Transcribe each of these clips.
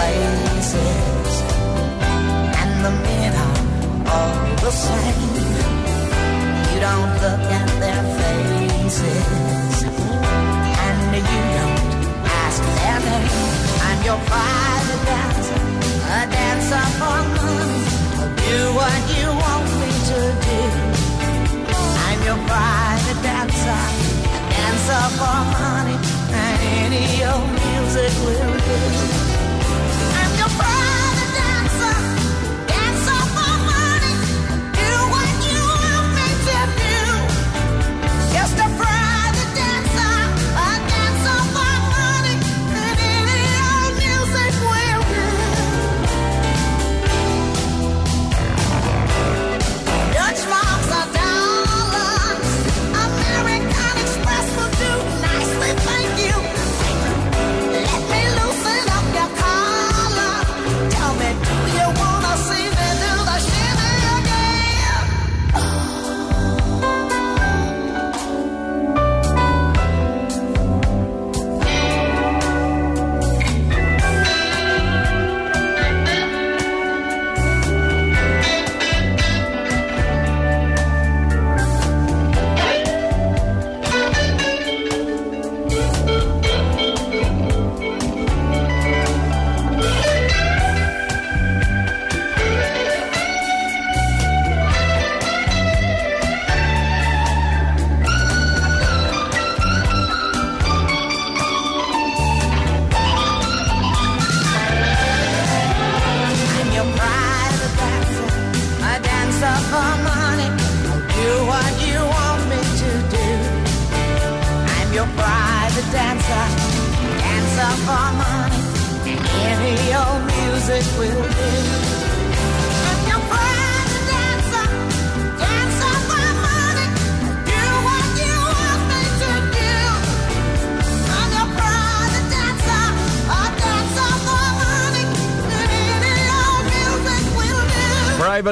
Anh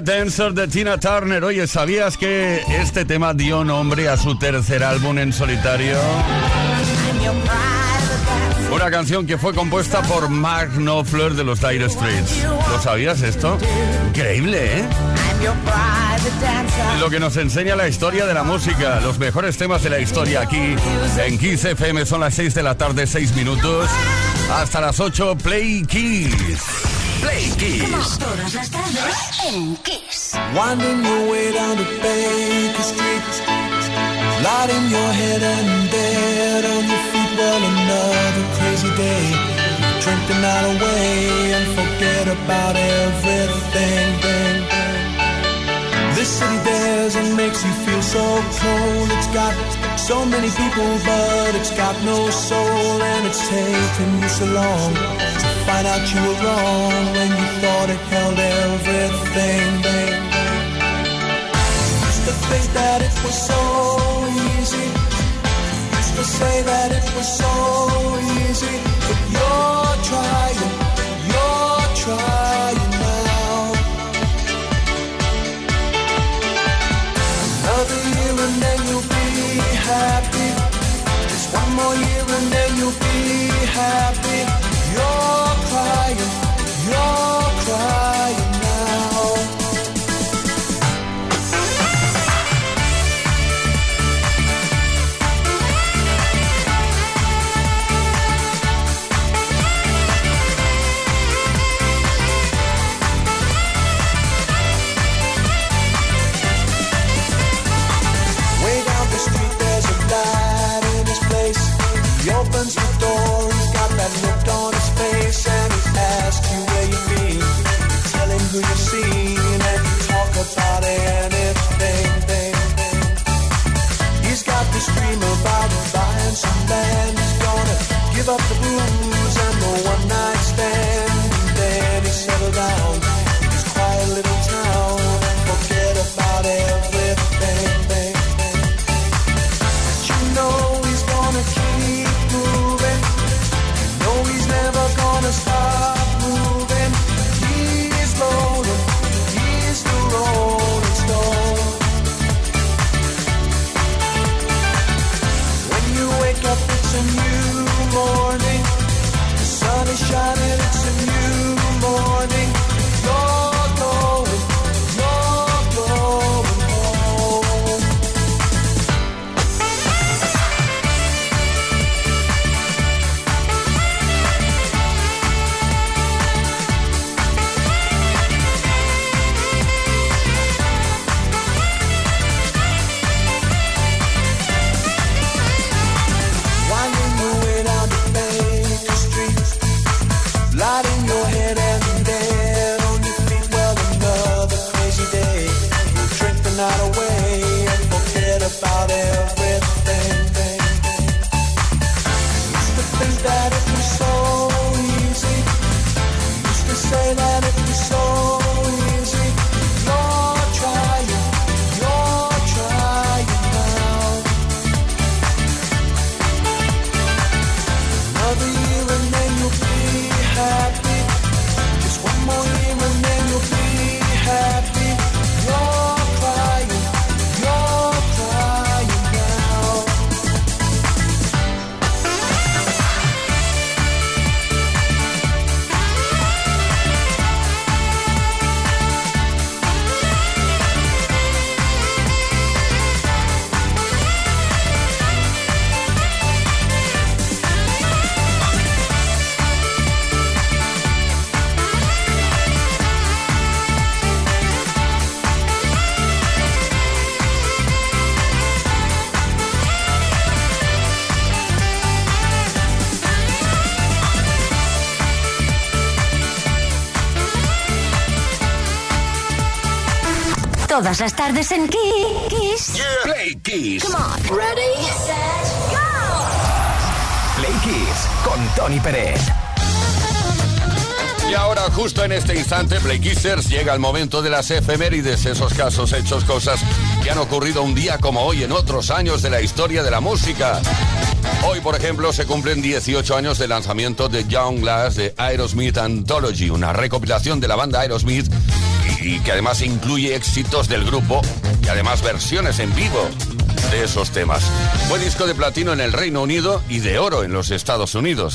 Dancer de Tina Turner. Oye, ¿sabías que este tema dio nombre a su tercer álbum en solitario? Una canción que fue compuesta por Mark Knopfler de los Dire Straits. ¿Lo sabías esto? Increíble, ¿eh? Lo que nos enseña la historia de la música, los mejores temas de la historia aquí en Kiss FM. Son las 6 de la tarde, 6 minutos. Hasta las 8, Play Kiss. Play Kiss. Todas las tardes en Kiss. Winding your way down to Baker Street. Light in your head and dead on your feet. Well, another crazy day. Drink the night away and forget about everything. Bang, bang. This city dares and makes you feel so cold. It's got so many people, but it's got no soul. And it's taken you so long to find out you were wrong when you thought it held everything. Used to think that it was so easy. Used to say that it was so easy. But you're trying, you're trying now. Another year and then you'll be happy. Just one more year and then you'll be happy. Todas las tardes en Kiss. Play Kiss. Come on. Ready, set, go. Play Kiss con Tony Pérez. Y ahora, justo en este instante, Play Kissers, llega el momento de las efemérides, esos casos, hechos, cosas que han ocurrido un día como hoy en otros años de la historia de la música. Hoy, por ejemplo, se cumplen 18 años del lanzamiento de Young Glass de Aerosmith Anthology, una recopilación de la banda Aerosmith y, que además incluye éxitos del grupo y además versiones en vivo de esos temas. Fue disco de platino en el Reino Unido y de oro en los Estados Unidos.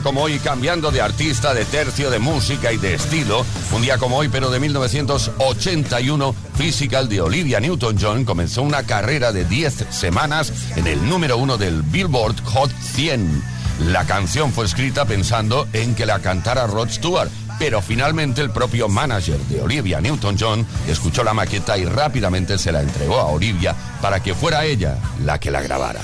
Como hoy, cambiando de artista, de tercio, de música y de estilo, un día como hoy, pero de 1981, Physical de Olivia Newton-John comenzó una carrera de 10 semanas en el número uno del Billboard Hot 100. La canción fue escrita pensando en que la cantara Rod Stewart, pero finalmente el propio manager de Olivia Newton-John escuchó la maqueta y rápidamente se la entregó a Olivia para que fuera ella la que la grabara.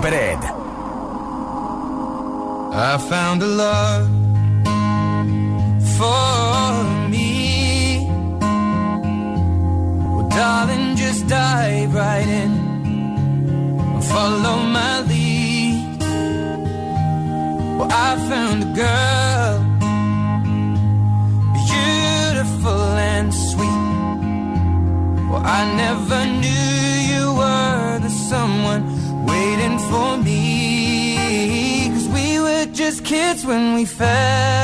Peret. I found a love kids when we fell.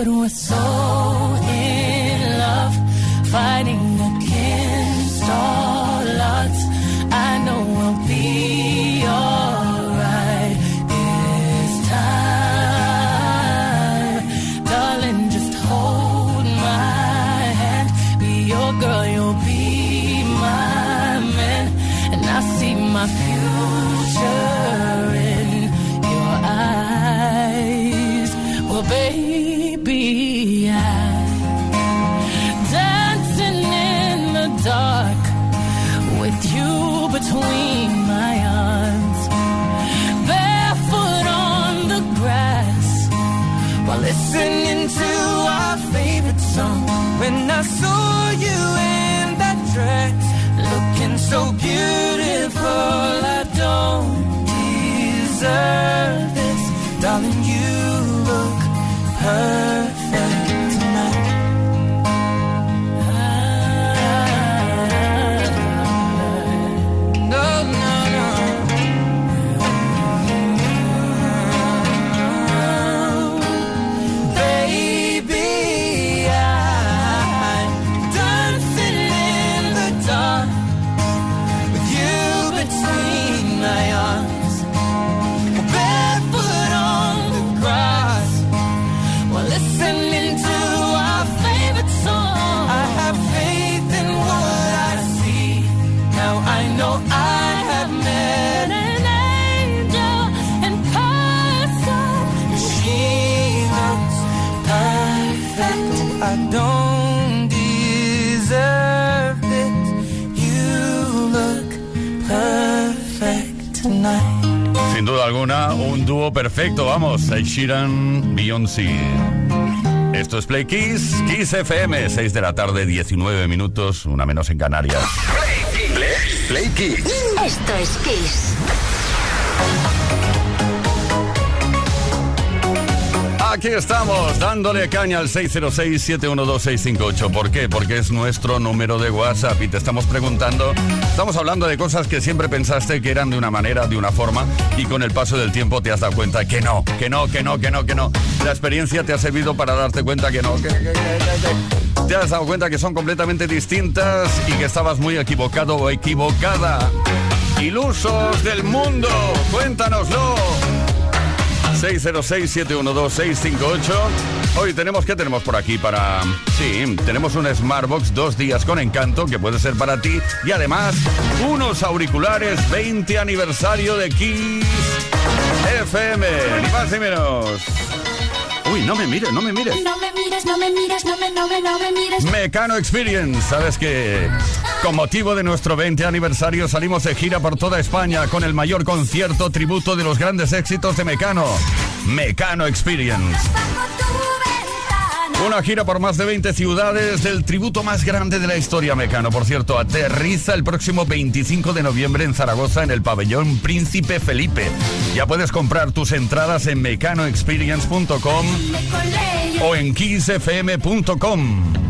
parou um dúo perfecto, vamos. Ed Sheeran, Beyoncé. Esto es Play Kiss, Kiss FM, 6 de la tarde, 19 minutos, una menos en Canarias. Play Kiss. Play, Play Kiss. Esto es Kiss. Aquí estamos, dándole caña al 606-712-658. ¿Por qué? Porque es nuestro número de WhatsApp y te estamos preguntando, estamos hablando de cosas que siempre pensaste que eran de una manera, de una forma, y con el paso del tiempo te has dado cuenta que no, que no, que no, que no, que no. La experiencia te ha servido para darte cuenta que no, que, Te has dado cuenta que son completamente distintas y que estabas muy equivocado o equivocada. Ilusos del mundo, cuéntanoslo. 606-712-658. Hoy tenemos, ¿qué tenemos por aquí para...? Sí, tenemos un Smartbox dos días con encanto que puede ser para ti y además unos auriculares 20 aniversario de Kiss FM, ni más ni menos. Uy, no me mires, no me mires. No me mires, no me mires, no me, no me, no me mires. Mecano Experience, sabes que con motivo de nuestro 20 aniversario salimos de gira por toda España con el mayor concierto tributo de los grandes éxitos de Mecano. Mecano Experience. Una gira por más de 20 ciudades del tributo más grande de la historia Mecano. Por cierto, aterriza el próximo 25 de noviembre en Zaragoza en el pabellón Príncipe Felipe. Ya puedes comprar tus entradas en mecanoexperience.com o en kissfm.com.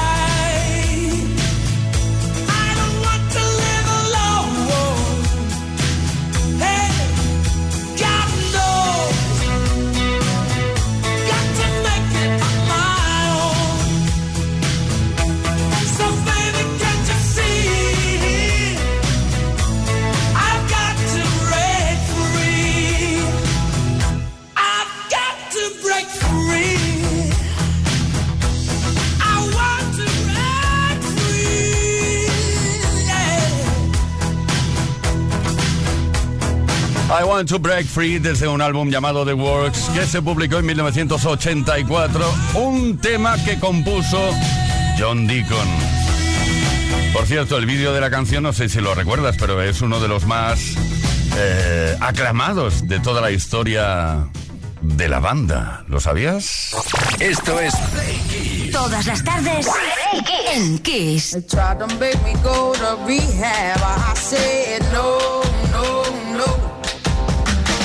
I Want to Break Free desde un álbum llamado The Works que se publicó en 1984, un tema que compuso John Deacon. Por cierto, el vídeo de la canción, no sé si lo recuerdas, pero es uno de los más eh, aclamados de toda la historia de la banda. ¿Lo sabías? Esto es. Todas las tardes en Kiss.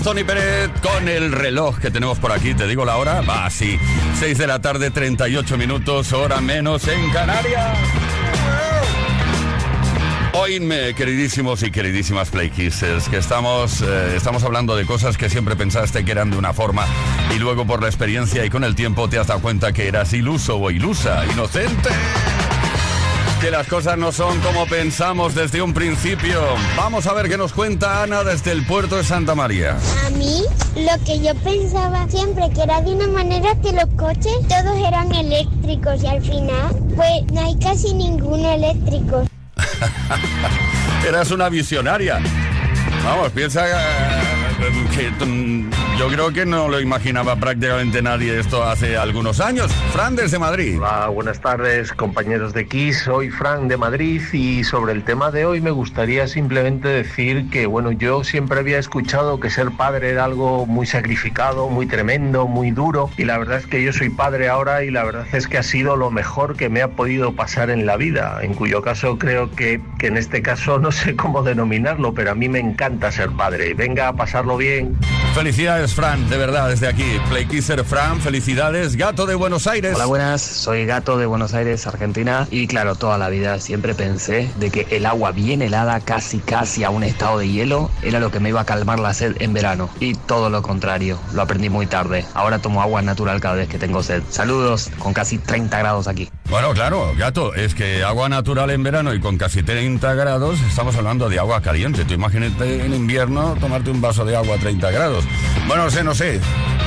Álvarez, Tony Pérez, con el reloj que tenemos por aquí. ¿Te digo la hora? Va, sí. 6 de la tarde, 38 minutos, hora menos en Canarias. Oídme, queridísimos y queridísimas Play Kissers, que estamos, eh, estamos hablando de cosas que siempre pensaste que eran de una forma y luego por la experiencia y con el tiempo te has dado cuenta que eras iluso o ilusa, inocente. Que las cosas no son como pensamos desde un principio. Vamos a ver qué nos cuenta Ana desde el puerto de Santa María. A mí, lo que yo pensaba siempre que era de una manera que los coches todos eran eléctricos y al final, pues no hay casi ninguno eléctrico. Eras una visionaria. Vamos, piensa eh, que mm, yo creo que no lo imaginaba prácticamente nadie esto hace algunos años. Fran desde Madrid. Hola, buenas tardes compañeros de Kiss, soy Fran de Madrid y sobre el tema de hoy me gustaría simplemente decir que bueno, yo siempre había escuchado que ser padre era algo muy sacrificado, muy tremendo, muy duro y la verdad es que yo soy padre ahora y la verdad es que ha sido lo mejor que me ha podido pasar en la vida, en cuyo caso creo que, que en este caso no sé cómo denominarlo, pero a mí me encanta ser padre. Venga a pasarlo bien. Felicidades, Fran, de verdad, desde aquí. Playkisser Fran, felicidades. Gato de Buenos Aires. Hola, buenas. Soy Gato de Buenos Aires, Argentina. Y claro, toda la vida siempre pensé de que el agua bien helada, casi casi a un estado de hielo, era lo que me iba a calmar la sed en verano. Y todo lo contrario, lo aprendí muy tarde. Ahora tomo agua natural cada vez que tengo sed. Saludos, con casi 30 grados aquí. Bueno, claro, gato, es que agua natural en verano y con casi 30 grados, estamos hablando de agua caliente. Tú imagínate en invierno tomarte un vaso de agua a 30 grados. Bueno, no sé, no sé.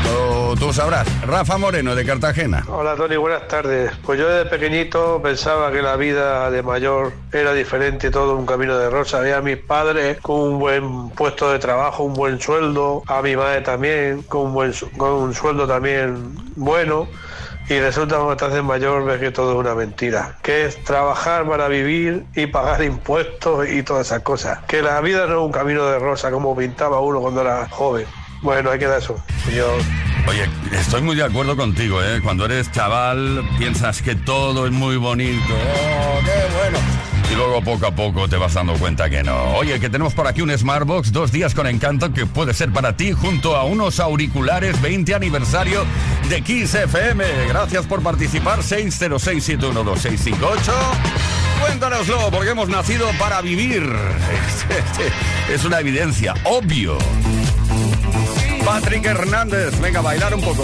Tú, tú sabrás. Rafa Moreno de Cartagena. Hola Tony, buenas tardes. Pues yo desde pequeñito pensaba que la vida de mayor era diferente, todo un camino de rosa. Había a mis padres con un buen puesto de trabajo, un buen sueldo, a mi madre también con un buen con un sueldo también bueno. Y resulta que cuando te haces mayor ves que todo es una mentira. Que es trabajar para vivir y pagar impuestos y todas esas cosas. Que la vida no es un camino de rosa como pintaba uno cuando era joven. Bueno, hay que dar eso. Yo Oye, estoy muy de acuerdo contigo, ¿eh? Cuando eres chaval piensas que todo es muy bonito. ¡Oh, qué bueno! Y luego poco a poco te vas dando cuenta que no. Oye, que tenemos por aquí un Smartbox, dos días con encanto que puede ser para ti junto a unos auriculares 20 aniversario de Kiss FM. Gracias por participar, 606-712-658. Cuéntanoslo, porque hemos nacido para vivir. Es una evidencia, obvio. Patrick Hernández, venga a bailar un poco.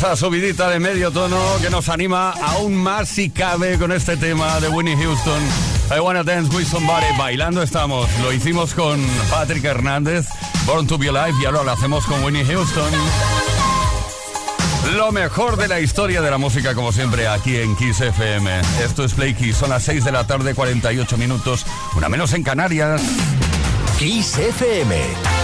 esa subidita de medio tono que nos anima aún más si cabe con este tema de Winnie Houston. I wanna dance with somebody. Bailando estamos. Lo hicimos con Patrick Hernández, Born to Be Alive, y ahora lo hacemos con Winnie Houston. Lo mejor de la historia de la música, como siempre, aquí en Kiss FM. Esto es Play Kiss. Son las 6 de la tarde, 48 minutos. Una menos en Canarias. Kiss FM.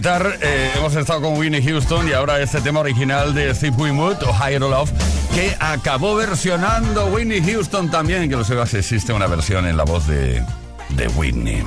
Eh, hemos estado con Winnie Houston y ahora este tema original de Steve Winwood o Higher Love que acabó versionando Winnie Houston también, que lo sepas, existe una versión en la voz de, de Whitney.